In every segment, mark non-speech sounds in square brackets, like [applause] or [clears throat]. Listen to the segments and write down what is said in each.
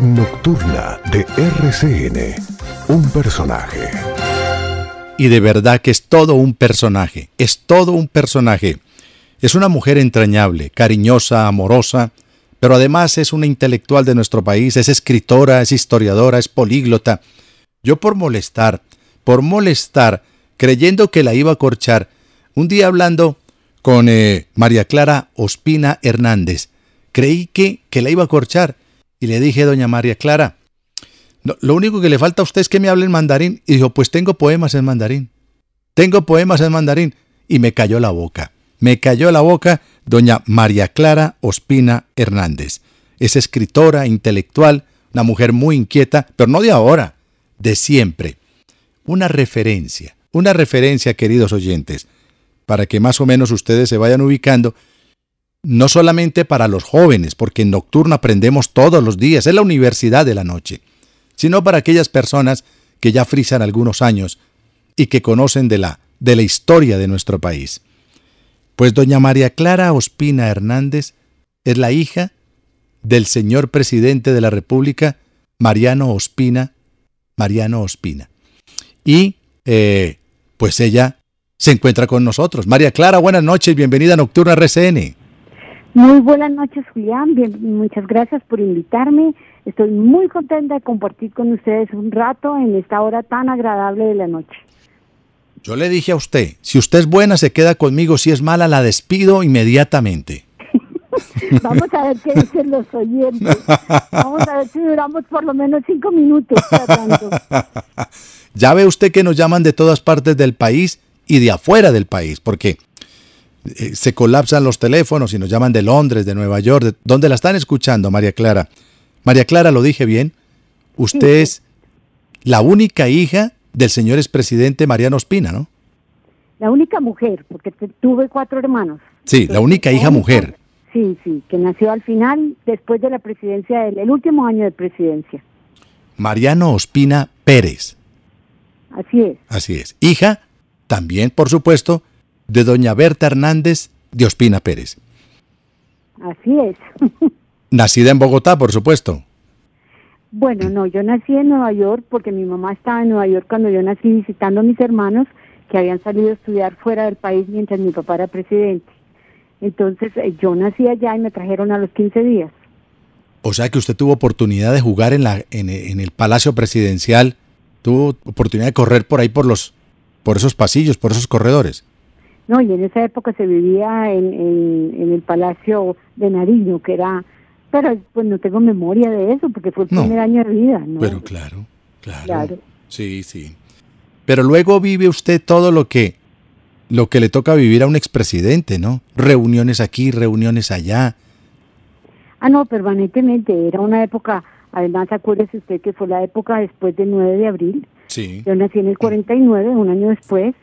Nocturna de RCN, un personaje. Y de verdad que es todo un personaje, es todo un personaje. Es una mujer entrañable, cariñosa, amorosa, pero además es una intelectual de nuestro país, es escritora, es historiadora, es políglota. Yo por molestar, por molestar, creyendo que la iba a corchar, un día hablando con eh, María Clara Ospina Hernández, creí que, que la iba a corchar y le dije, doña María Clara, lo único que le falta a usted es que me hable en mandarín. Y dijo, pues tengo poemas en mandarín. Tengo poemas en mandarín. Y me cayó la boca. Me cayó la boca doña María Clara Ospina Hernández. Es escritora, intelectual, una mujer muy inquieta, pero no de ahora, de siempre. Una referencia, una referencia, queridos oyentes, para que más o menos ustedes se vayan ubicando no solamente para los jóvenes, porque en Nocturno aprendemos todos los días, es la universidad de la noche, sino para aquellas personas que ya frisan algunos años y que conocen de la, de la historia de nuestro país. Pues doña María Clara Ospina Hernández es la hija del señor presidente de la República, Mariano Ospina, Mariano Ospina. Y eh, pues ella se encuentra con nosotros. María Clara, buenas noches, bienvenida a Nocturna RCN. Muy buenas noches, Julián. muchas gracias por invitarme. Estoy muy contenta de compartir con ustedes un rato en esta hora tan agradable de la noche. Yo le dije a usted, si usted es buena, se queda conmigo. Si es mala, la despido inmediatamente. [laughs] Vamos a ver qué dicen los oyentes. Vamos a ver si duramos por lo menos cinco minutos. [laughs] ya ve usted que nos llaman de todas partes del país y de afuera del país, porque eh, se colapsan los teléfonos y nos llaman de Londres, de Nueva York. ¿Dónde la están escuchando, María Clara? María Clara, lo dije bien. Usted es la única hija del señor expresidente Mariano Ospina, ¿no? La única mujer, porque tuve cuatro hermanos. Sí, la única hija mujer. Sí, sí, que nació al final, después de la presidencia, del el último año de presidencia. Mariano Ospina Pérez. Así es. Así es. Hija, también, por supuesto, de doña Berta Hernández de Ospina Pérez. Así es. [laughs] Nacida en Bogotá, por supuesto. Bueno, no, yo nací en Nueva York porque mi mamá estaba en Nueva York cuando yo nací visitando a mis hermanos que habían salido a estudiar fuera del país mientras mi papá era presidente. Entonces eh, yo nací allá y me trajeron a los 15 días. O sea que usted tuvo oportunidad de jugar en, la, en, en el Palacio Presidencial, tuvo oportunidad de correr por ahí por los por esos pasillos, por esos corredores. No, y en esa época se vivía en, en, el Palacio de Nariño, que era... Pero pues no tengo memoria de eso, porque fue el primer año de vida, ¿no? Pero claro, claro, Sí, sí. Pero luego vive usted todo lo que lo que le toca vivir a un expresidente, ¿no? Reuniones aquí, reuniones allá. Ah, no, permanentemente. Era una época, además acuérdese usted que fue la época después del 9 de abril. Sí. Yo nací en el 49, un año después,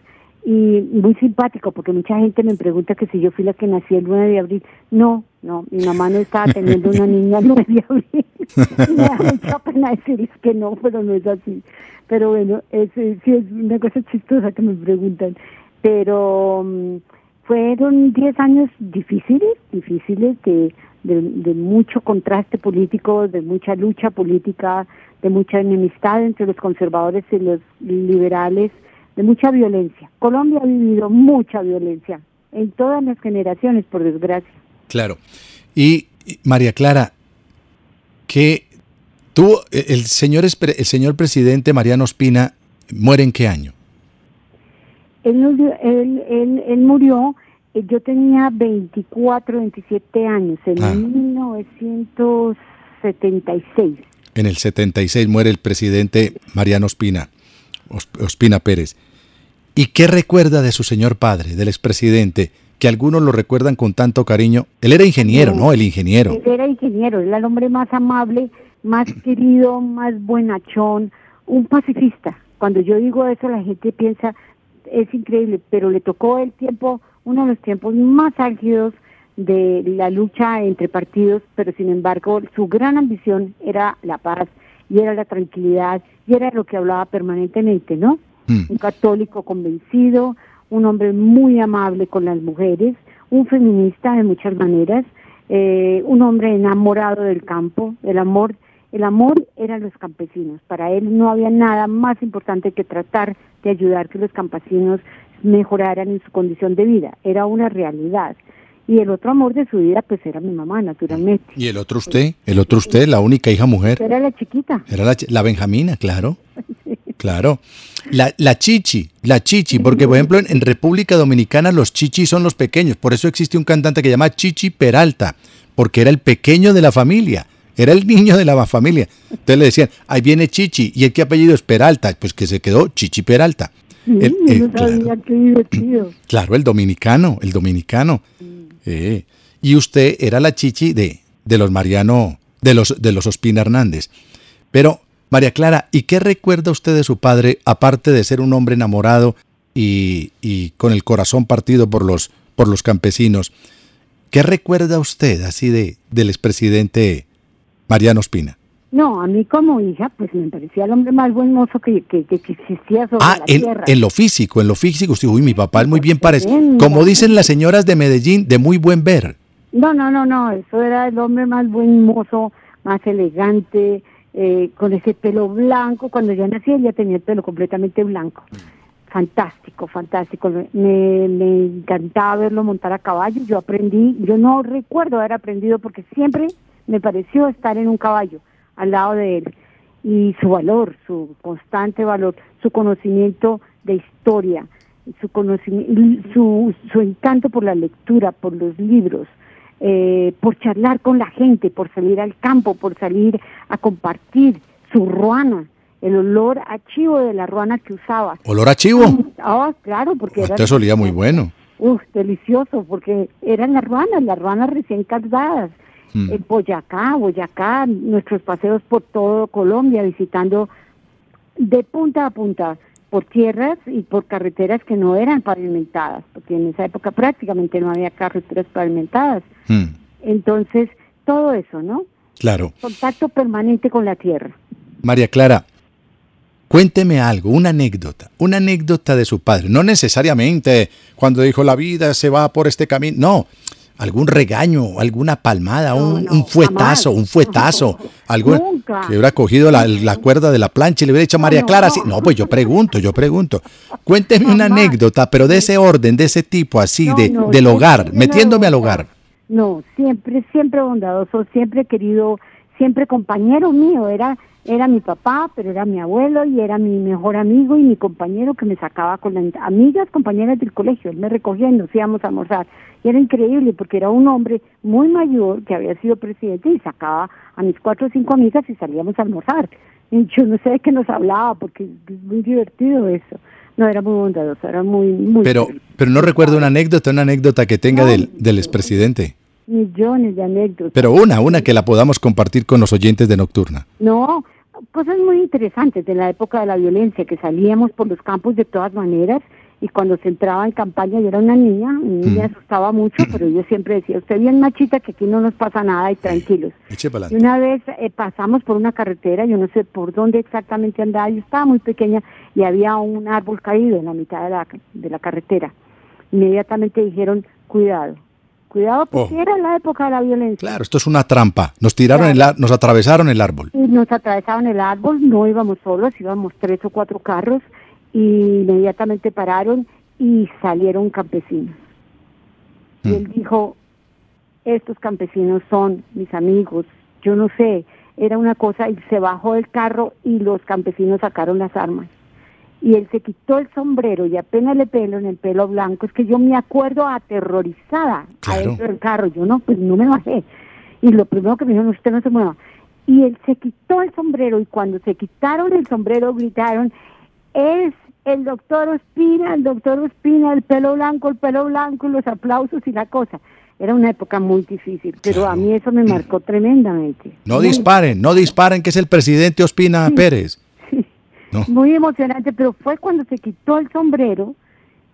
y muy simpático porque mucha gente me pregunta que si yo fui la que nací el 9 de abril. No, no, mi mamá no estaba teniendo una niña el 9 de abril. [laughs] me da mucha pena decirles que no, pero no es así. Pero bueno, es, sí es una cosa chistosa que me preguntan. Pero um, fueron 10 años difíciles, difíciles de, de mucho contraste político, de mucha lucha política, de mucha enemistad entre los conservadores y los liberales de mucha violencia. Colombia ha vivido mucha violencia en todas las generaciones, por desgracia. Claro. Y María Clara, que tú, el señor, el señor presidente Mariano Ospina, ¿muere en qué año? Él, él, él, él murió, eh, yo tenía 24, 27 años, en Ah. 1976. En el 76 muere el presidente Mariano Ospina, Os- Ospina Pérez. ¿Y qué recuerda de su señor padre, del expresidente, que algunos lo recuerdan con tanto cariño? Él era ingeniero, ¿no? El ingeniero. Él era ingeniero, era el hombre más amable, más [clears throat] querido, más buenachón, un pacifista. Cuando yo digo eso, la gente piensa, es increíble, pero le tocó el tiempo, uno de los tiempos más álgidos de la lucha entre partidos, pero sin embargo su gran ambición era la paz y era la tranquilidad y era lo que hablaba permanentemente, ¿no? Mm. un católico convencido, un hombre muy amable con las mujeres, un feminista de muchas maneras, eh, un hombre enamorado del campo, el amor, el amor eran los campesinos. Para él no había nada más importante que tratar de ayudar que los campesinos mejoraran en su condición de vida. Era una realidad. Y el otro amor de su vida, pues era mi mamá, naturalmente. ¿Y el otro usted? ¿El otro usted, la única hija mujer? Era la chiquita. Era la, la Benjamina, claro. [laughs] Claro. La, la chichi, la chichi, porque por ejemplo en, en República Dominicana los chichis son los pequeños, por eso existe un cantante que se llama Chichi Peralta, porque era el pequeño de la familia, era el niño de la familia. Entonces le decían, ahí viene Chichi, y el que apellido es Peralta, pues que se quedó Chichi Peralta. Sí, El- yo eh, no sabía, claro. qué divertido. [clears throat] Claro, el dominicano, el dominicano. Eh, Y usted era la chichi de, de los Mariano, de los, de los Ospina Hernández. Pero, María Clara, ¿y qué recuerda usted de su padre, aparte de ser un hombre enamorado y, y con el corazón partido por los, por los campesinos? ¿Qué recuerda usted así de, del expresidente Mariano Ospina? No, a mí como hija, pues me parecía el hombre más buen mozo que, que, que existía sobre Ah, la en, tierra. en lo físico, en lo físico, usted, uy, mi papá es muy bien parecido. Tremendo. Como dicen las señoras de Medellín, de muy buen ver. No, no, no, no, eso era el hombre más buen mozo, más elegante, eh, con ese pelo blanco. Cuando yo nací, él ya tenía el pelo completamente blanco. Fantástico, fantástico. Me, me encantaba verlo montar a caballo. Yo aprendí, yo no recuerdo haber aprendido porque siempre me pareció estar en un caballo al lado de él. Y su valor, su constante valor, su conocimiento de historia, su conocimiento, su, su encanto por la lectura, por los libros, eh, por charlar con la gente, por salir al campo, por salir a compartir su ruana, el olor a chivo de la ruana que usaba. ¿Olor a chivo? Ah, claro, porque era Entonces olía muy bueno. Uf, delicioso, porque eran las ruanas, las ruanas recién cargadas. Mm. En Boyacá, Boyacá, nuestros paseos por todo Colombia, visitando de punta a punta, por tierras y por carreteras que no eran pavimentadas, porque en esa época prácticamente no había carreteras pavimentadas. Mm, Entonces, todo eso, ¿no? claro. Contacto permanente con la tierra. María Clara, cuénteme algo, una anécdota, una anécdota de su padre. No necesariamente cuando dijo la vida se va por este camino, no. Algún regaño, alguna palmada, No, un, no, un fuetazo, jamás. un fuetazo, [laughs] algo Nunca. que hubiera cogido la, la cuerda de la plancha y le hubiera dicho a María no, Clara, no. así. no, pues yo pregunto, yo pregunto. Cuénteme una anécdota, pero de ese orden, de ese tipo, así, de, del hogar, metiéndome al hogar. No, siempre, siempre bondadoso, siempre querido, siempre compañero mío. Era, era mi papá, pero era mi abuelo y era mi mejor amigo y mi compañero que me sacaba con las amigas, compañeras del colegio. Él me recogía y nos íbamos a almorzar. Y era increíble porque era un hombre muy mayor que había sido presidente y sacaba a mis cuatro o cinco amigas y salíamos a almorzar. Y yo no sé de qué nos hablaba porque es muy divertido eso. No, era muy bondadoso, era muy, muy... Pero, pero no recuerdo una anécdota, una anécdota que tenga del, del expresidente. Millones de anécdotas. Pero una, una que la podamos compartir con los oyentes de Nocturna. No, cosas muy interesantes de la época de la violencia, que salíamos por los campos de todas maneras y cuando se entraba en campaña yo era una niña, mi niña asustaba mucho, [clears throat] pero yo siempre decía, usted bien machita que aquí no nos pasa nada y tranquilos. Y una vez eh, pasamos por una carretera, yo no sé por dónde exactamente andaba, yo estaba muy pequeña y había un árbol caído en la mitad de la, de la carretera. Inmediatamente dijeron, cuidado, cuidado porque Oh. era la época de la violencia. Claro, esto es una trampa. Nos tiraron el nos atravesaron el árbol. Y nos atravesaban el árbol, no íbamos solos, íbamos tres o cuatro carros y inmediatamente pararon y salieron campesinos. Y Mm. él dijo, estos campesinos son mis amigos, yo no sé, era una cosa, y se bajó del carro y los campesinos sacaron las armas. Y él se quitó el sombrero y apenas le pelo en el pelo blanco, es que yo me acuerdo aterrorizada Claro. adentro del carro, yo no, pues no me bajé. Y lo primero que me dijeron, usted no se mueva. Y él se quitó el sombrero y cuando se quitaron el sombrero gritaron, es el doctor Ospina, el doctor Ospina, el pelo blanco, el pelo blanco, y los aplausos y la cosa. Era una época muy difícil, pero a mí eso me marcó tremendamente. No disparen, no disparen, que es el presidente Ospina Pérez. No. muy emocionante, pero fue cuando se quitó el sombrero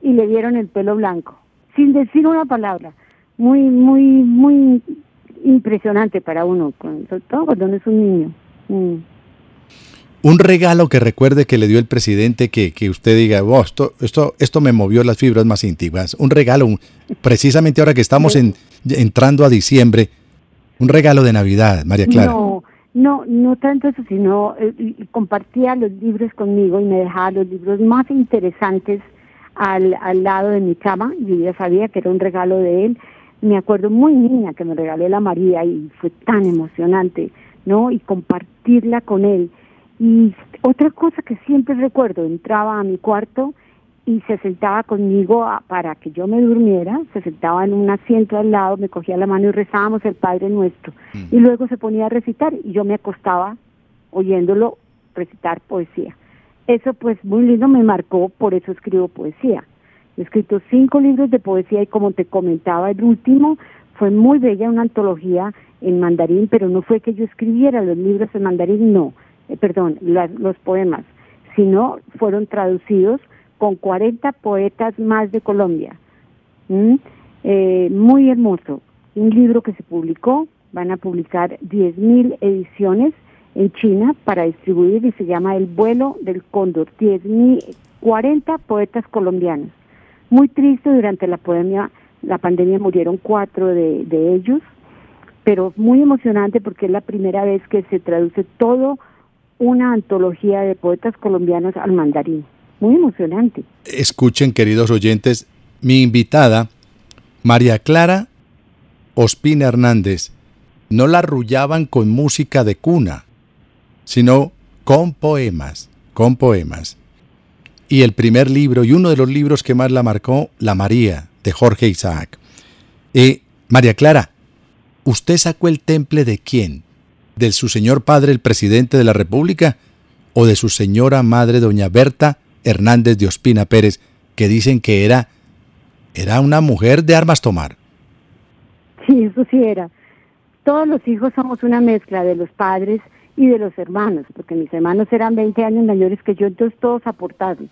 y le dieron el pelo blanco, sin decir una palabra. Muy, muy, muy impresionante para uno, sobre todo cuando uno es un niño. Mm. Un regalo que recuerde que le dio el presidente que, que usted diga, "Oh, esto, esto, esto me movió las fibras más íntimas. Un regalo, un- precisamente ahora que estamos en- entrando a diciembre, un regalo de Navidad, María Clara. No, no, no tanto eso, sino eh, compartía los libros conmigo y me dejaba los libros más interesantes al, al lado de mi cama. Yo ya sabía que era un regalo de él. Me acuerdo muy niña que me regaló la María y fue tan emocionante, ¿no? Y compartirla con él. Y otra cosa que siempre recuerdo, entraba a mi cuarto y se sentaba conmigo a- para que yo me durmiera, se sentaba en un asiento al lado, me cogía la mano y rezábamos el Padre Nuestro. Y luego se ponía a recitar y yo me acostaba oyéndolo recitar poesía. Eso pues muy lindo me marcó, por eso escribo poesía. He escrito cinco libros de poesía y como te comentaba, el último fue muy bella, una antología en mandarín, pero no fue que yo escribiera los libros en mandarín, no, eh, perdón, las- los poemas, sino fueron traducidos con 40 poetas más de Colombia. ¿Mm? Eh, muy hermoso. Un libro que se publicó, van a publicar 10.000 ediciones en China para distribuir y se llama El vuelo del cóndor. 10.000, 40 poetas colombianos. Muy triste, durante la pandemia, la pandemia murieron cuatro de, de ellos, pero muy emocionante porque es la primera vez que se traduce todo una antología de poetas colombianos al mandarín. Muy emocionante. Escuchen, queridos oyentes, mi invitada, María Clara Ospina Hernández, no la arrullaban con música de cuna, sino con poemas, con poemas. Y el primer libro, y uno de los libros que más la marcó, La María, de Jorge Isaac. Eh, María Clara, ¿usted sacó el temple de quién? ¿De su señor padre, el presidente de la República? ¿O de su señora madre, doña Berta Hernández de Ospina Pérez, que dicen que era, era una mujer de armas tomar? Sí, eso sí era. Todos los hijos somos una mezcla de los padres y de los hermanos, porque mis hermanos eran 20 años mayores que yo, entonces todos aportaron,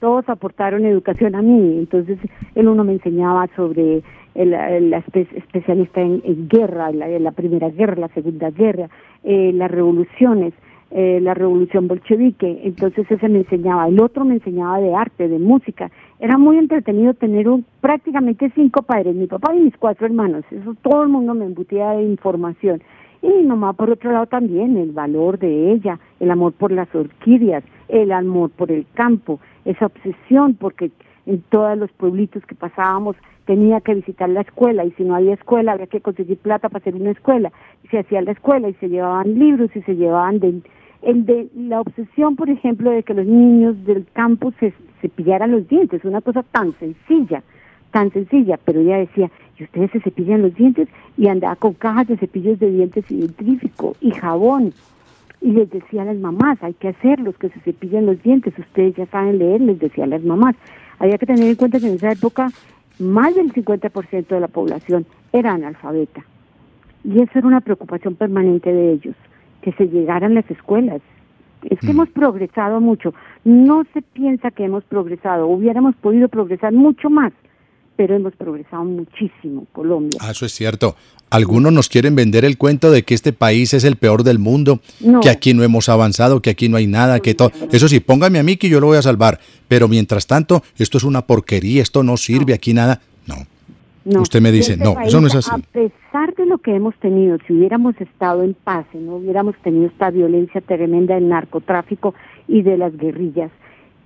todos aportaron educación a mí. Entonces, el uno me enseñaba sobre el, el espe- especialista en, en guerra, la, la Primera Guerra, la Segunda Guerra, eh, las revoluciones, eh, la revolución bolchevique, entonces ese me enseñaba, el otro me enseñaba de arte, de música. Era muy entretenido tener un, prácticamente cinco padres, mi papá y mis cuatro hermanos, eso todo el mundo me embutía de información. Y mi mamá, por otro lado, también, el valor de ella, el amor por las orquídeas, el amor por el campo, esa obsesión, porque en todos los pueblitos que pasábamos tenía que visitar la escuela y si no había escuela había que conseguir plata para hacer una escuela. Y se hacía la escuela y se llevaban libros y se llevaban de, el de la obsesión, por ejemplo, de que los niños del campo se, se pillaran los dientes, una cosa tan sencilla, tan sencilla, pero ella decía, y ustedes se cepillan los dientes y andaba con cajas de cepillos de dientes y dentrífico y jabón. Y les decía a las mamás, hay que hacerlos, que se cepillen los dientes, ustedes ya saben leer, les decía a las mamás. Había que tener en cuenta que en esa época más del 50% de la población era analfabeta. Y eso era una preocupación permanente de ellos, que se llegaran las escuelas. Es que hemos progresado mucho. No se piensa que hemos progresado. Hubiéramos podido progresar mucho más, pero hemos progresado muchísimo, Colombia. Ah, eso es cierto. Algunos nos quieren vender el cuento de que este país es el peor del mundo, No. que aquí no hemos avanzado, que aquí no hay nada, que todo. Eso sí, póngame a mí que yo lo voy a salvar. Pero mientras tanto, esto es una porquería, esto no sirve, aquí nada. No. No. Usted me dice, este no, país, eso no es así. A pesar de lo que hemos tenido, si hubiéramos estado en paz, si no hubiéramos tenido esta violencia tremenda del narcotráfico y de las guerrillas,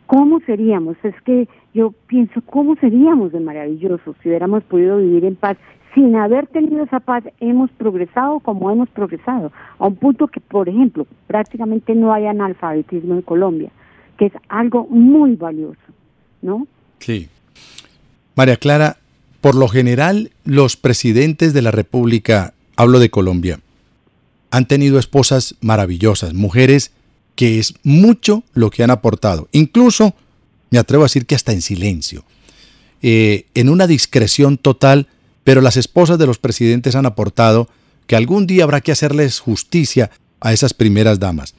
¿Cómo seríamos? Es que yo pienso, ¿cómo seríamos de maravillosos si hubiéramos podido vivir en paz? Sin haber tenido esa paz, hemos progresado como hemos progresado, a un punto que, por ejemplo, prácticamente no hay analfabetismo en Colombia, que es algo muy valioso, ¿no? Sí. María Clara, por lo general, los presidentes de la República, hablo de Colombia, han tenido esposas maravillosas, mujeres que es mucho lo que han aportado. Incluso, me atrevo a decir que hasta en silencio, eh, en una discreción total, pero las esposas de los presidentes han aportado que algún día habrá que hacerles justicia a esas primeras damas.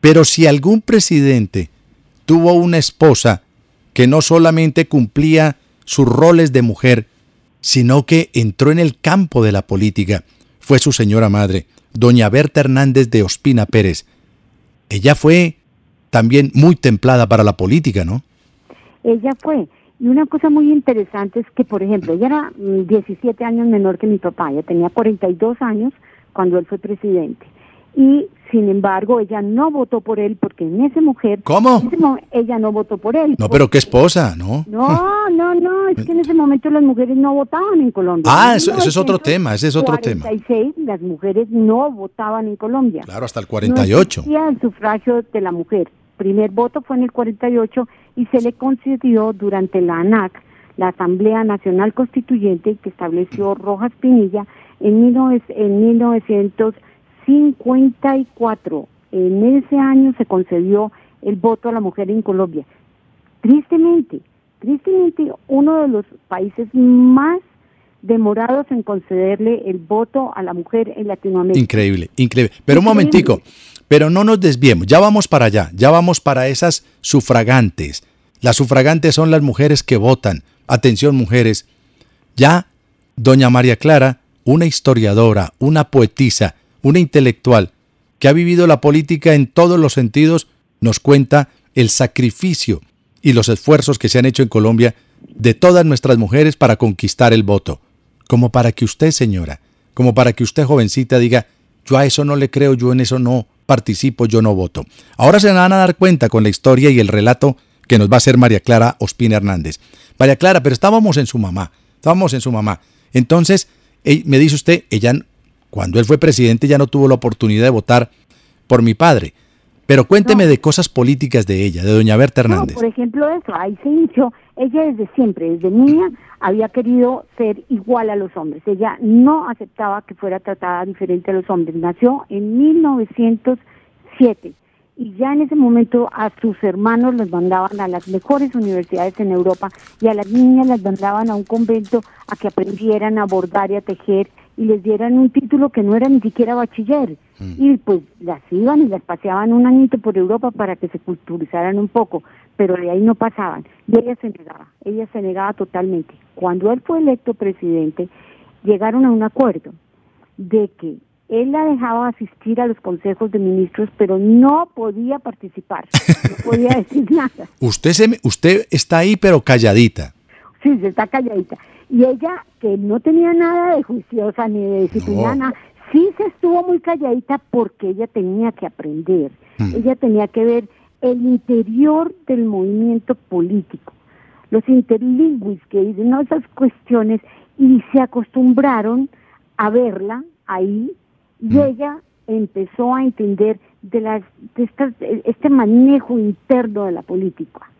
Pero si algún presidente tuvo una esposa que no solamente cumplía sus roles de mujer, sino que entró en el campo de la política, fue su señora madre, doña Berta Hernández de Ospina Pérez, ella fue también muy templada para la política, ¿no? Ella fue. Y una cosa muy interesante es que, por ejemplo, ella era 17 mm, años menor que mi papá, ella tenía 42 años cuando él fue presidente. Y sin embargo, ella no votó por él porque en ese mujer. ¿Cómo? ella no votó por él. No, pero qué esposa, ¿no? No, no, no, es que en ese momento las mujeres no votaban en Colombia. Ah, eso, es otro tema, ese es otro tema. En las mujeres no votaban en Colombia. Claro, hasta el 48. No el sufragio de la mujer. Primer voto fue en el 48 y se le concedió durante la ANAC, la Asamblea Nacional Constituyente, que estableció Rojas Pinilla en, en 1900 54. En ese año se concedió el voto a la mujer en Colombia. Tristemente, tristemente uno de los países más demorados en concederle el voto a la mujer en Latinoamérica. Increíble, increíble. Pero un momentico, pero no nos desviemos, ya vamos para allá, ya vamos para esas sufragantes. Las sufragantes son las mujeres que votan. Atención mujeres, ya doña María Clara, una historiadora, una poetisa, una intelectual que ha vivido la política en todos los sentidos, nos cuenta el sacrificio y los esfuerzos que se han hecho en Colombia de todas nuestras mujeres para conquistar el voto. Como para que usted, señora, como para que usted, jovencita, diga, yo a eso no le creo, yo en eso no participo, yo no voto. Ahora se van a dar cuenta con la historia y el relato que nos va a hacer María Clara Ospina Hernández. María Clara, pero estábamos en su mamá, estábamos en su mamá. Entonces, me dice usted, ella cuando él fue presidente ya no tuvo la oportunidad de votar por mi padre. Pero cuénteme de cosas políticas de ella, de doña Berta Hernández. por ejemplo, eso, ahí se inició. Ella desde siempre, desde niña, había querido ser igual a los hombres. Ella no aceptaba que fuera tratada diferente a los hombres. Nació en 1907 y ya en ese momento a sus hermanos los mandaban a las mejores universidades en Europa y a las niñas las mandaban a un convento a que aprendieran a bordar y a tejer y les dieran un título que no era ni siquiera bachiller. Mm. Y pues las iban y las paseaban un añito por Europa para que se culturizaran un poco, pero de ahí no pasaban. Y ella se negaba, ella se negaba totalmente. Cuando él fue electo presidente, llegaron a un acuerdo de que él la dejaba asistir a los consejos de ministros, pero no podía participar, no [laughs] podía decir nada. Usted, se, usted está ahí, pero calladita. Sí, se está calladita. Y ella, que no tenía nada de juiciosa ni de disciplinada, sí se estuvo muy calladita porque ella tenía que aprender. Mm. Ella tenía que ver el interior del movimiento político, los interlingüis que dicen esas cuestiones y se acostumbraron a verla ahí y mm. ella empezó a entender de las de este manejo interno de la política.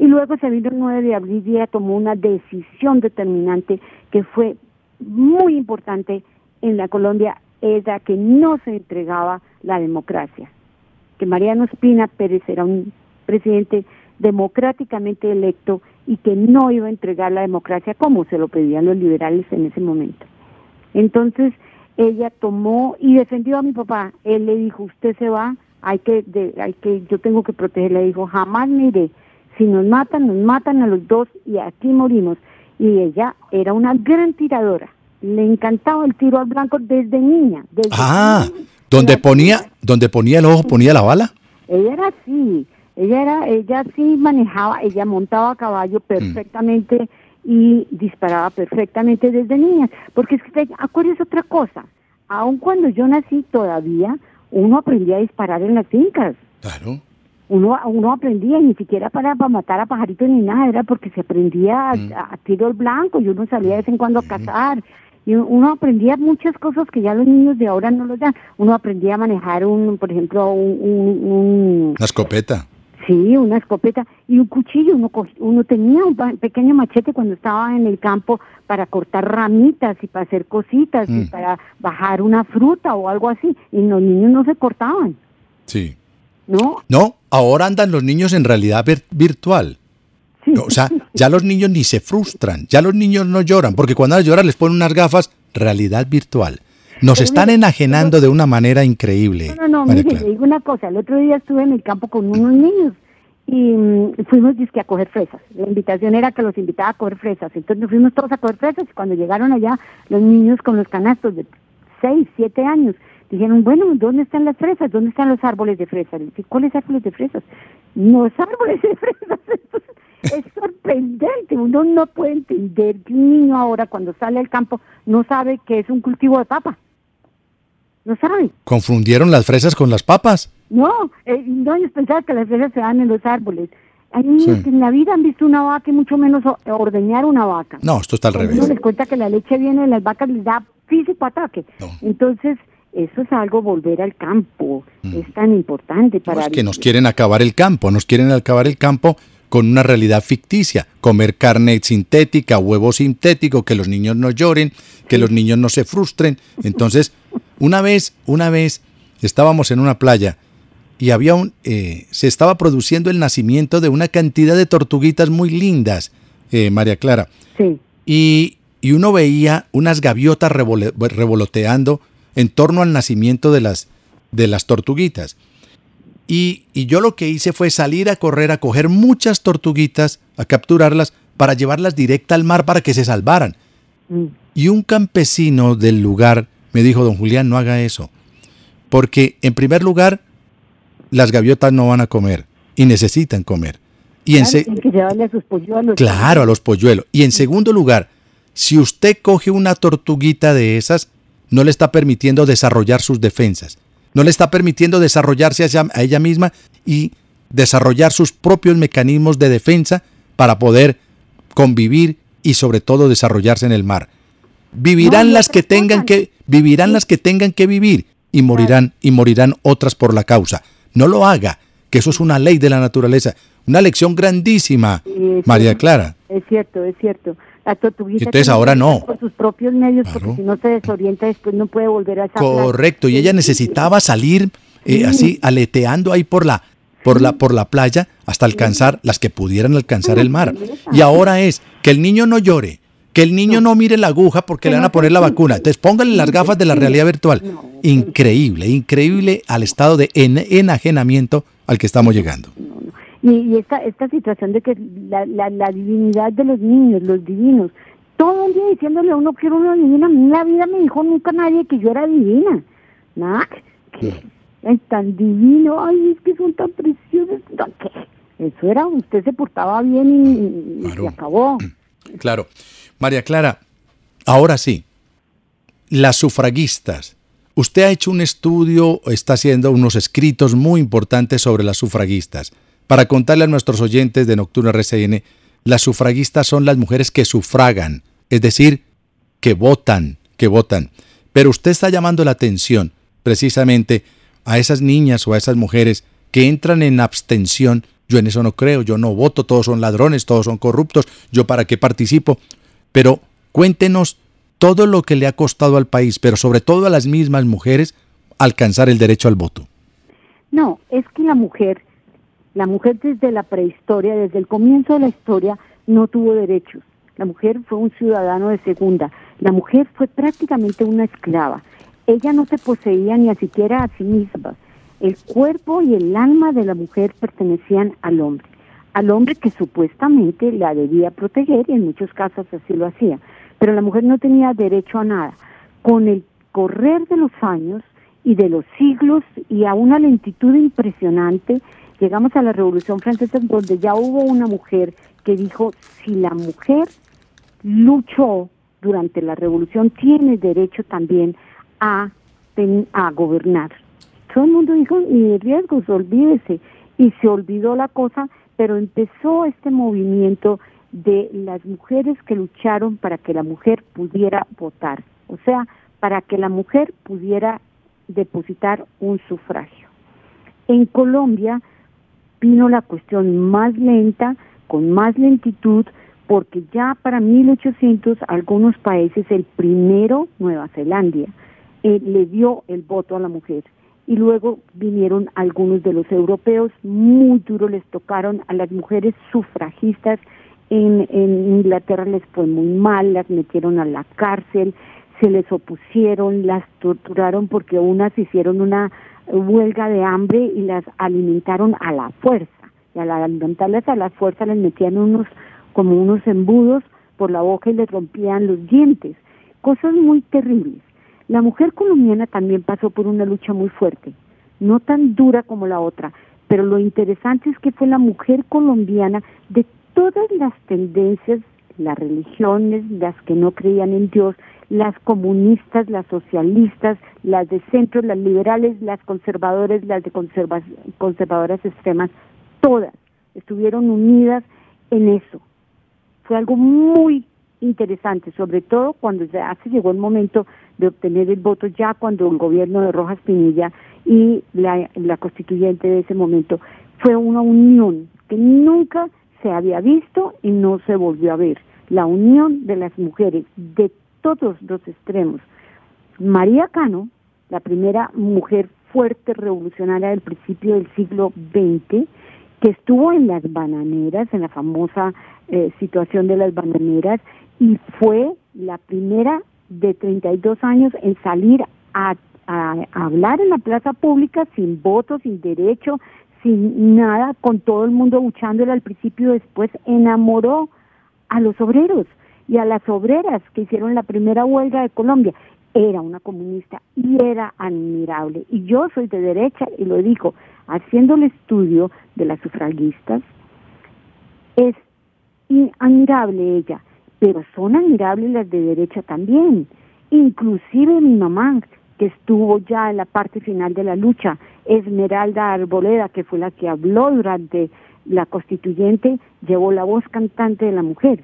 Y luego se vino el 9 de abril y ella tomó una decisión determinante que fue muy importante en la Colombia, era que no se entregaba la democracia, que Mariano Espina Pérez era un presidente democráticamente electo y que no iba a entregar la democracia como se lo pedían los liberales en ese momento. Entonces ella tomó y defendió a mi papá. Él le dijo, usted se va, hay que, hay que, yo tengo que protegerla. Dijo, jamás me iré si nos matan, nos matan a los dos y aquí morimos. Y ella era una gran tiradora. Le encantaba el tiro al blanco desde niña. ah, donde ponía, donde ponía el ojo, ponía la bala. Ella era así. Ella era, ella sí manejaba, ella montaba a caballo mm. perfectamente y disparaba perfectamente desde niña. Porque es que, acuérdese otra cosa, aun cuando yo nací todavía, uno aprendía a disparar en las fincas. Claro. Uno, uno aprendía, y ni siquiera para, para matar a pajaritos ni nada, era porque se aprendía a, a tiro al blanco y uno salía de vez en cuando a cazar. Y uno aprendía muchas cosas que ya los niños de ahora no los dan. Uno aprendía a manejar un, por ejemplo, un, un- un- Una escopeta. Sí, una escopeta y un cuchillo. Uno, uno tenía un pequeño machete cuando estaba en el campo para cortar ramitas y para hacer cositas y para bajar una fruta o algo así. Y los niños no se cortaban, Sí. ¿No? No, ahora andan los niños en realidad vir- virtual. Sí. O sea, ya los niños ni se frustran, ya los niños no lloran, porque cuando lloran les ponen unas gafas, realidad virtual. Nos Pero están mire, enajenando de una manera increíble. No, no, no, mire, le digo una cosa. El otro día estuve en el campo con unos niños y mm, fuimos dizque, a coger fresas. La invitación era que los invitaba a coger fresas. Entonces nos fuimos todos a coger fresas y cuando llegaron allá los niños con los canastos de 6, 7 años, dijeron, bueno, ¿dónde están las fresas? ¿Dónde están los árboles de fresas? ¿cuáles árboles de fresas? Los árboles de fresas. [laughs] Es sorprendente. Uno no puede entender que un niño ahora cuando sale al campo no sabe que es un cultivo de papa. No sabe. Confundieron las fresas con las papas. No, eh, no, ellos pensaban que las fresas se dan en los árboles. Hay niños Sí. que en la vida han visto una vaca y mucho menos o- ordeñar una vaca. No, esto está al Cuando revés. uno les cuenta que la leche viene de las vacas, les da físico ataque. No. Entonces, eso es algo volver al campo. Es tan importante No, para... es que nos quieren acabar el campo, nos quieren acabar el campo con una realidad ficticia, comer carne sintética, huevo sintético, que los niños no lloren, que los niños no se frustren. Entonces, una vez, una vez estábamos en una playa y había un, eh, se estaba produciendo el nacimiento de una cantidad de tortuguitas muy lindas, eh, María Clara. Sí, Y, y uno veía unas gaviotas revole- revoloteando en torno al nacimiento de las, de las tortuguitas. Y, y yo lo que hice fue salir a correr a coger muchas tortuguitas, a capturarlas, para llevarlas directa al mar para que se salvaran. mm, Y un campesino del lugar me dijo, don Julián, no haga eso. Porque en primer lugar, las gaviotas no van a comer y necesitan comer. Y en claro, que llevarle a sus polluelos. Claro, a los polluelos. Y en segundo lugar, si usted coge una tortuguita de esas, no le está permitiendo desarrollar sus defensas. No le está permitiendo desarrollarse a ella, a ella misma y desarrollar sus propios mecanismos de defensa para poder convivir y sobre todo desarrollarse en el mar. Vivirán No, las que tengan que vivirán las que tengan que vivir y morirán y morirán otras por la causa. No lo haga, que eso es una ley de la naturaleza, una lección grandísima, María. Clara. Es cierto, es cierto. Entonces ahora no. Por sus propios medios, Claro. porque si no se desorienta después no puede volver a esa playa. Correcto, y ella necesitaba salir eh, Sí. así aleteando ahí por la por la por la playa hasta alcanzar las que pudieran alcanzar el mar. Y ahora es que el niño no llore, que el niño no mire la aguja porque Que le van a poner la vacuna. Entonces póngale las gafas de la realidad virtual. No. Increíble, increíble al estado de en- enajenamiento al que estamos llegando. Y, y esta, esta situación de que la, la, la divinidad de los niños, los divinos, todo el día diciéndole a uno que era una divina, la vida me dijo nunca nadie que yo era divina. Nada, que es tan divino, ay, es que son tan preciosos. No, ¿qué? Eso era, usted se portaba bien y, y Claro. se acabó. [clears throat] Claro. María Clara, ahora sí, las sufragistas. Usted ha hecho un estudio, está haciendo unos escritos muy importantes sobre las sufragistas. Para contarle a nuestros oyentes de Nocturno RCN, las sufragistas son las mujeres que sufragan, es decir, que votan, que votan. Pero usted está llamando la atención precisamente a esas niñas o a esas mujeres que entran en abstención. Yo en eso no creo, yo no voto, todos son ladrones, todos son corruptos, yo para qué participo. Pero cuéntenos todo lo que le ha costado al país, pero sobre todo a las mismas mujeres, alcanzar el derecho al voto. No, es que la mujer, la mujer desde la prehistoria, desde el comienzo de la historia, no tuvo derechos. La mujer fue un ciudadano de segunda. La mujer fue prácticamente una esclava. Ella no se poseía ni a siquiera a sí misma. El cuerpo y el alma de la mujer pertenecían al hombre. Al hombre que supuestamente la debía proteger y en muchos casos así lo hacía. Pero la mujer no tenía derecho a nada. Con el correr de los años y de los siglos y a una lentitud impresionante, llegamos a la Revolución Francesa donde ya hubo una mujer que dijo, si la mujer luchó durante la revolución, tiene derecho también a, gobernar. Todo el mundo dijo, ni de riesgos, olvídese. y se olvidó la cosa, pero empezó este movimiento de las mujeres que lucharon para que la mujer pudiera votar, o sea, para que la mujer pudiera depositar un sufragio. En Colombia vino la cuestión más lenta, con más lentitud, porque ya para 1800 algunos países, el primero, Nueva Zelanda, eh, le dio el voto a la mujer. Y luego vinieron algunos de los europeos, muy duro les tocaron a las mujeres sufragistas. En, en Inglaterra les fue muy mal, las metieron a la cárcel, se les opusieron, las torturaron porque unas hicieron una huelga de hambre y las alimentaron a la fuerza. Y al alimentarlas a la fuerza les metían unos como unos embudos por la boca y les rompían los dientes. Cosas muy terribles. La mujer colombiana también pasó por una lucha muy fuerte, no tan dura como la otra, pero lo interesante es que fue la mujer colombiana de todas las tendencias, las religiones, las que no creían en Dios, las comunistas, las socialistas, las de centro, las liberales, las conservadoras, las de conservadoras extremas, todas estuvieron unidas en eso. Fue algo muy interesante, sobre todo cuando ya se llegó el momento de obtener el voto, ya cuando el gobierno de Rojas Pinilla y la, la constituyente de ese momento fue una unión que nunca se había visto y no se volvió a ver. La unión de las mujeres de todos los extremos. María Cano, la primera mujer fuerte revolucionaria del principio del siglo XX, que estuvo en las bananeras, en la famosa eh, situación de las bananeras, y fue la primera de 32 años en salir a, hablar en la plaza pública sin voto, sin derecho, sin nada, con todo el mundo luchándole al principio, después enamoró a los obreros y a las obreras que hicieron la primera huelga de Colombia. Era una comunista y era admirable. Y yo soy de derecha y lo digo, haciendo el estudio de las sufragistas, es admirable ella, pero son admirables las de derecha también. Inclusive mi mamá, que estuvo ya en la parte final de la lucha, Esmeralda Arboleda, que fue la que habló durante la constituyente, llevó la voz cantante de la mujer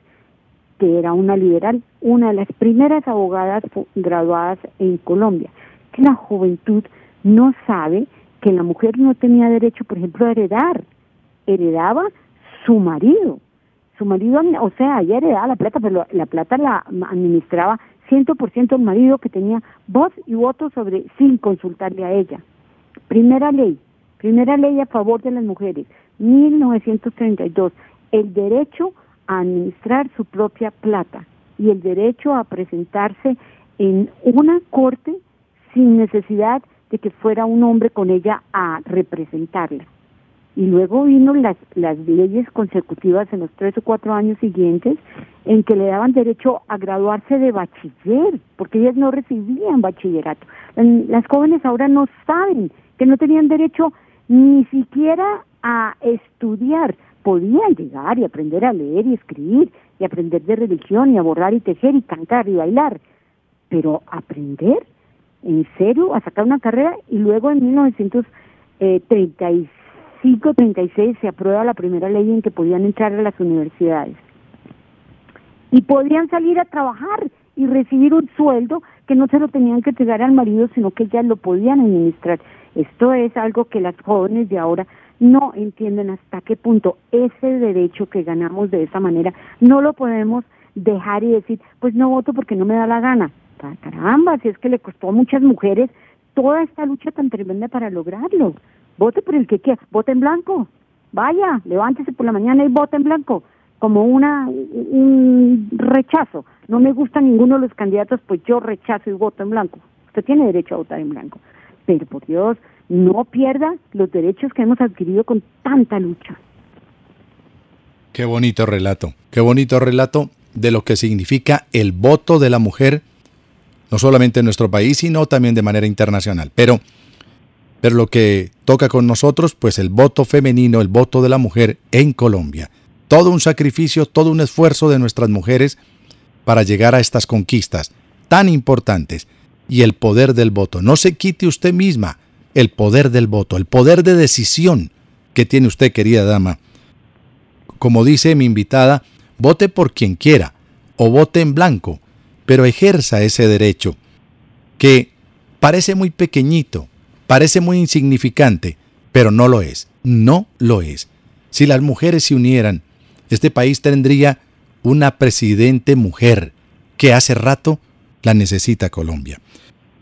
que era una liberal, una de las primeras abogadas graduadas en Colombia, que la juventud no sabe que la mujer no tenía derecho, por ejemplo, a heredar, heredaba su marido, su marido, o sea, ella heredaba la plata, pero la plata la administraba 100% el marido que tenía voz y voto sobre sin consultarle a ella. Primera ley, primera ley a favor de las mujeres, 1932, el derecho a administrar su propia plata y el derecho a presentarse en una corte sin necesidad de que fuera un hombre con ella a representarla. Y luego vino las, las leyes consecutivas en los tres o cuatro años siguientes en que le daban derecho a graduarse de bachiller, porque ellas no recibían bachillerato. Las jóvenes ahora no saben que no tenían derecho ni siquiera a estudiar, podían llegar y aprender a leer y escribir y aprender de religión y a borrar y tejer y cantar y bailar, pero aprender en serio a sacar una carrera y luego en 1935, 36 se aprueba la primera ley en que podían entrar a las universidades y podían salir a trabajar y recibir un sueldo que no se lo tenían que entregar al marido, sino que ya lo podían administrar. Esto es algo que las jóvenes de ahora no entienden hasta qué punto ese derecho que ganamos de esa manera no lo podemos dejar y decir, pues no voto porque no me da la gana. Caramba, si es que le costó a muchas mujeres toda esta lucha tan tremenda para lograrlo. Vote por el que quiera, vote en blanco. Vaya, levántese por la mañana y vote en blanco, como una un rechazo. No me gusta ninguno de los candidatos, pues yo rechazo y voto en blanco. Usted tiene derecho a votar en blanco. Pero por Dios, no pierda los derechos que hemos adquirido con tanta lucha. Qué bonito relato, qué bonito relato de lo que significa el voto de la mujer, no solamente en nuestro país, sino también de manera internacional. Pero, pero lo que toca con nosotros, pues el voto femenino, el voto de la mujer en Colombia. Todo un sacrificio, todo un esfuerzo de nuestras mujeres para llegar a estas conquistas tan importantes y el poder del voto. No se quite usted misma el poder del voto, el poder de decisión que tiene usted, querida dama. Como dice mi invitada, vote por quien quiera o vote en blanco, pero ejerza ese derecho, que parece muy pequeñito, parece muy insignificante, pero no lo es, no lo es. Si las mujeres se unieran, este país tendría una presidente mujer, que hace rato la necesita Colombia.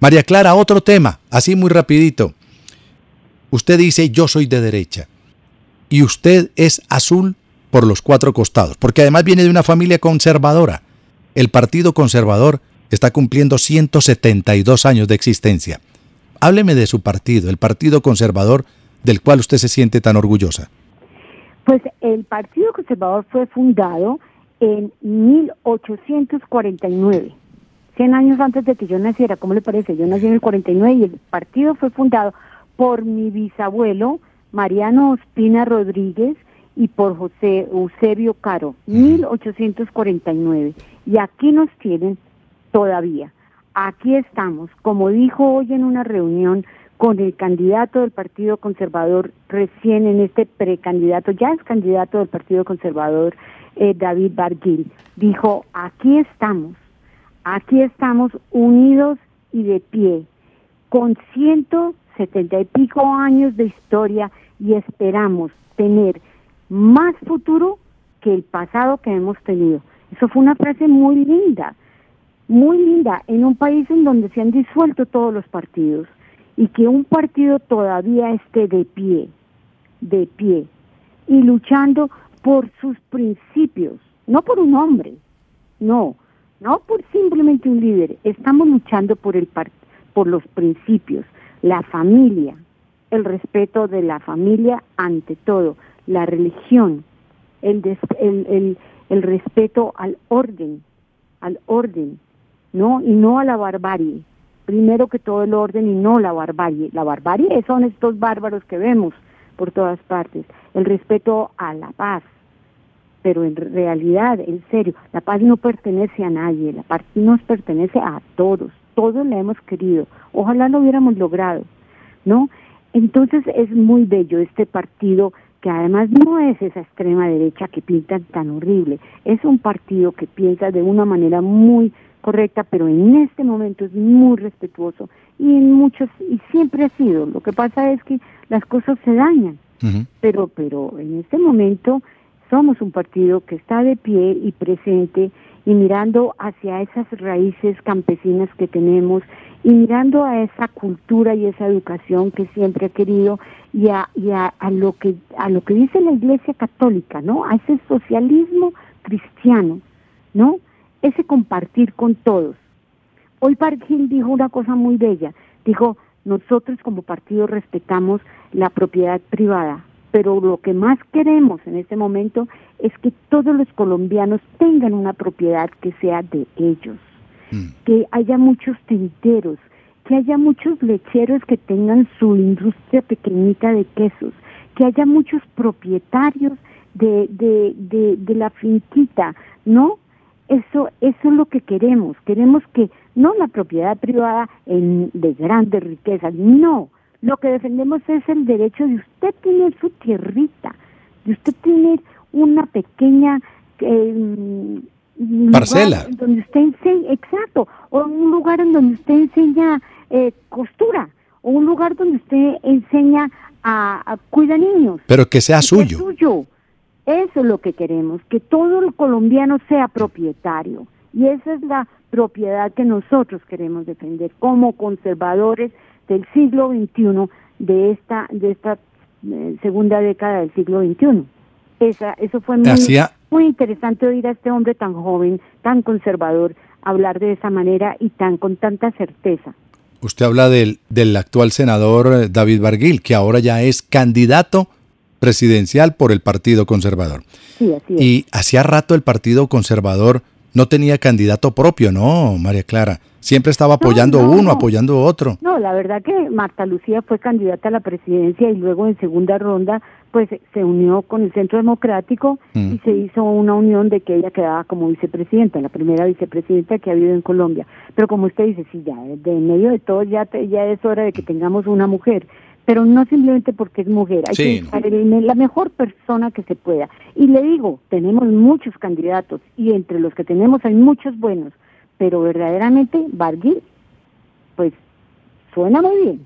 María Clara, otro tema, así muy rapidito. Usted dice yo soy de derecha y usted es azul por los cuatro costados, porque además viene de una familia conservadora. El Partido Conservador está cumpliendo 172 años de existencia. Hábleme de su partido, el Partido Conservador, del cual usted se siente tan orgullosa. Pues el Partido Conservador fue fundado en 1849, 100 años antes de que yo naciera, ¿cómo le parece? Yo nací en el 49 y el partido fue fundado por mi bisabuelo Mariano Ospina Rodríguez y por José Eusebio Caro, 1849. Y aquí nos tienen todavía. Aquí estamos, como dijo hoy en una reunión con el candidato del Partido Conservador recién en este precandidato, ya es candidato del Partido Conservador, eh, David Barguil, dijo, aquí estamos, aquí estamos unidos y de pie, con 170 y pico años de historia y esperamos tener más futuro que el pasado que hemos tenido. Eso fue una frase muy linda, muy linda, en un país en donde se han disuelto todos los partidos y que un partido todavía esté de pie, de pie, y luchando por sus principios, no por un hombre, no, no por simplemente un líder, estamos luchando por, el por los principios, la familia, el respeto de la familia ante todo, la religión, el, el, el, el respeto al orden, al orden, ¿no? Y no a la barbarie. Primero que todo el orden y no la barbarie. La barbarie son estos bárbaros que vemos por todas partes. El respeto a la paz. Pero en realidad, en serio, la paz no pertenece a nadie, la paz nos pertenece a todos. Todos la hemos querido. Ojalá lo hubiéramos logrado, ¿no? Entonces es muy bello este partido que además no es esa extrema derecha que pintan tan horrible, es un partido que piensa de una manera muy correcta, pero en este momento es muy respetuoso y en muchos y siempre ha sido. Lo que pasa es que las cosas se dañan, pero pero en este momento somos un partido que está de pie y presente y mirando hacia esas raíces campesinas que tenemos y mirando a esa cultura y esa educación que siempre ha querido y a, a, lo que a lo que dice la Iglesia Católica, ¿no? A ese socialismo cristiano, ¿no? ese compartir con todos. Hoy Park dijo una cosa muy bella, dijo, nosotros como partido respetamos la propiedad privada, pero lo que más queremos en este momento es que todos los colombianos tengan una propiedad que sea de ellos, mm. que haya muchos tinteros, que haya muchos lecheros que tengan su industria pequeñita de quesos, que haya muchos propietarios de, de, de, de la finquita, ¿no? Eso, eso es lo que queremos. Queremos que no la propiedad privada en, de grandes riquezas, no. Lo que defendemos es el derecho de usted tener su tierrita, de usted tener una pequeña eh, parcela donde usted enseña, exacto, o un lugar en donde usted enseña eh, costura, o un lugar donde usted enseña a, a cuida niños. Pero que sea suyo. suyo. Eso es lo que queremos, que todo el colombiano sea propietario. Y esa es la propiedad que nosotros queremos defender como conservadores del siglo XXI, de esta, de esta eh, segunda década del siglo XXI. Esa, eso fue muy, muy interesante oír a este hombre tan joven, tan conservador, hablar de esa manera y tan con tanta certeza. Usted habla del, del actual senador eh, David Barguil, que ahora ya es candidato presidencial por el Partido Conservador. Sí, así Y hacía rato el Partido Conservador no tenía candidato propio, ¿no, María Clara? Siempre estaba apoyando uno, apoyando otro. No, la verdad que Marta Lucía fue candidata a la presidencia y luego en segunda ronda pues se unió con el Centro Democrático mm. y se hizo una unión de que ella quedaba como vicepresidenta, la primera vicepresidenta que ha habido en Colombia. Pero como usted dice, sí, ya de medio de todo ya, ya es hora de que tengamos una mujer pero no simplemente porque es mujer, hay Sí, que el- la mejor persona que se pueda. Y le digo, tenemos muchos candidatos y entre los que tenemos hay muchos buenos, pero verdaderamente Barguil, pues suena muy bien.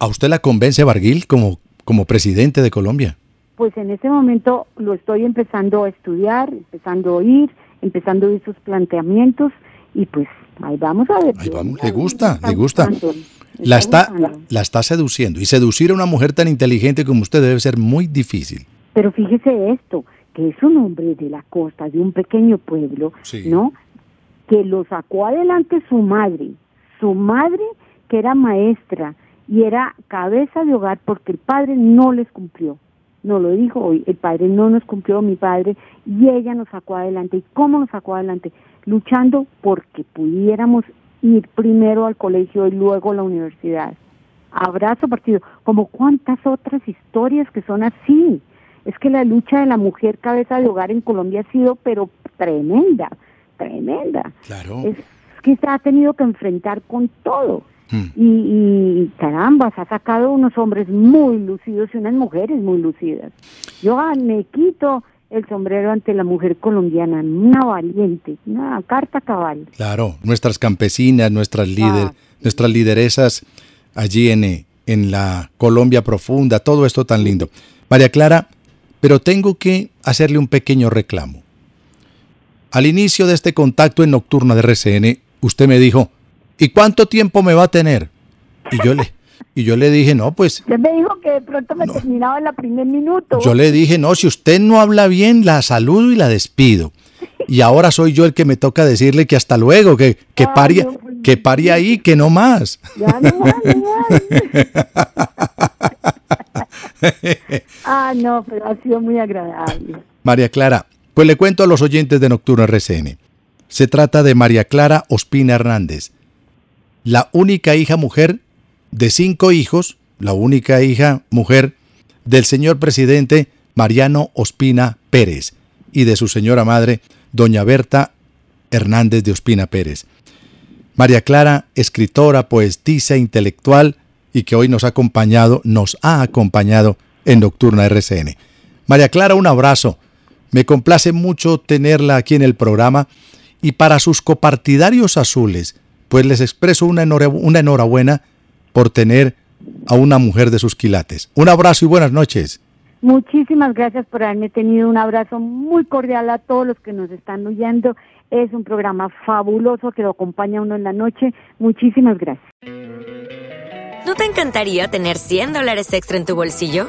¿A usted la convence Barguil como, como presidente de Colombia? Pues en ese momento lo estoy empezando a estudiar, empezando a oír, empezando a oír sus planteamientos y pues ahí vamos a ver. Ahí vamos, le gusta, le gusta. La está, la está seduciendo. Y seducir a una mujer tan inteligente como usted debe ser muy difícil. Pero fíjese esto, que es un hombre de la costa, de un pequeño pueblo, Sí. ¿no? Que lo sacó adelante su madre, su madre que era maestra y era cabeza de hogar porque el padre no les cumplió. No lo dijo hoy, el padre no nos cumplió, mi padre, y ella nos sacó adelante. ¿Y cómo nos sacó adelante? Luchando porque pudiéramos ir primero al colegio y luego a la universidad. Abrazo partido, como cuántas otras historias que son así. Es que la lucha de la mujer cabeza de hogar en Colombia ha sido pero tremenda, tremenda. Claro. Es que se ha tenido que enfrentar con todo. Mm. Y, y caramba, se ha sacado unos hombres muy lucidos y unas mujeres muy lucidas. Yo ah, me quito el sombrero ante la mujer colombiana, una valiente, una carta cabal. Claro, nuestras campesinas, nuestras líder, Ah. nuestras lideresas allí en, eh, en la Colombia profunda, todo esto tan lindo. María Clara, pero tengo que hacerle un pequeño reclamo. Al inicio de este contacto en Nocturna de RCN, usted me dijo, ¿y cuánto tiempo me va a tener? Y yo le, y yo le dije, no, pues Usted me dijo que de pronto me terminaba en el primer minuto. yo le dije, no, si usted no habla bien, la saludo y la despido. Y ahora soy yo el que me toca decirle que hasta luego, que, que Ay, no, pues, que pare ahí, que no más. Ya no más. [laughs] ah, no, pero ha sido muy agradable. María Clara, pues le cuento a los oyentes de Nocturno RCN. Se trata de María Clara Ospina Hernández, la única hija mujer de cinco hijos, la única hija mujer del señor presidente Mariano Ospina Pérez y de su señora madre, doña Berta Hernández de Ospina Pérez. María Clara, escritora, poetisa, intelectual y que hoy nos ha acompañado, nos ha acompañado en Nocturna RCN. María Clara, un abrazo. Me complace mucho tenerla aquí en el programa y para sus copartidarios azules, pues les expreso una, enhora- una enhorabuena por tener a una mujer de sus quilates. Un abrazo y buenas noches. Muchísimas gracias por haberme tenido. Un abrazo muy cordial a todos los que nos están oyendo. Es un programa fabuloso que lo acompaña uno en la noche. Muchísimas gracias. ¿No te encantaría tener 100 dólares extra en tu bolsillo?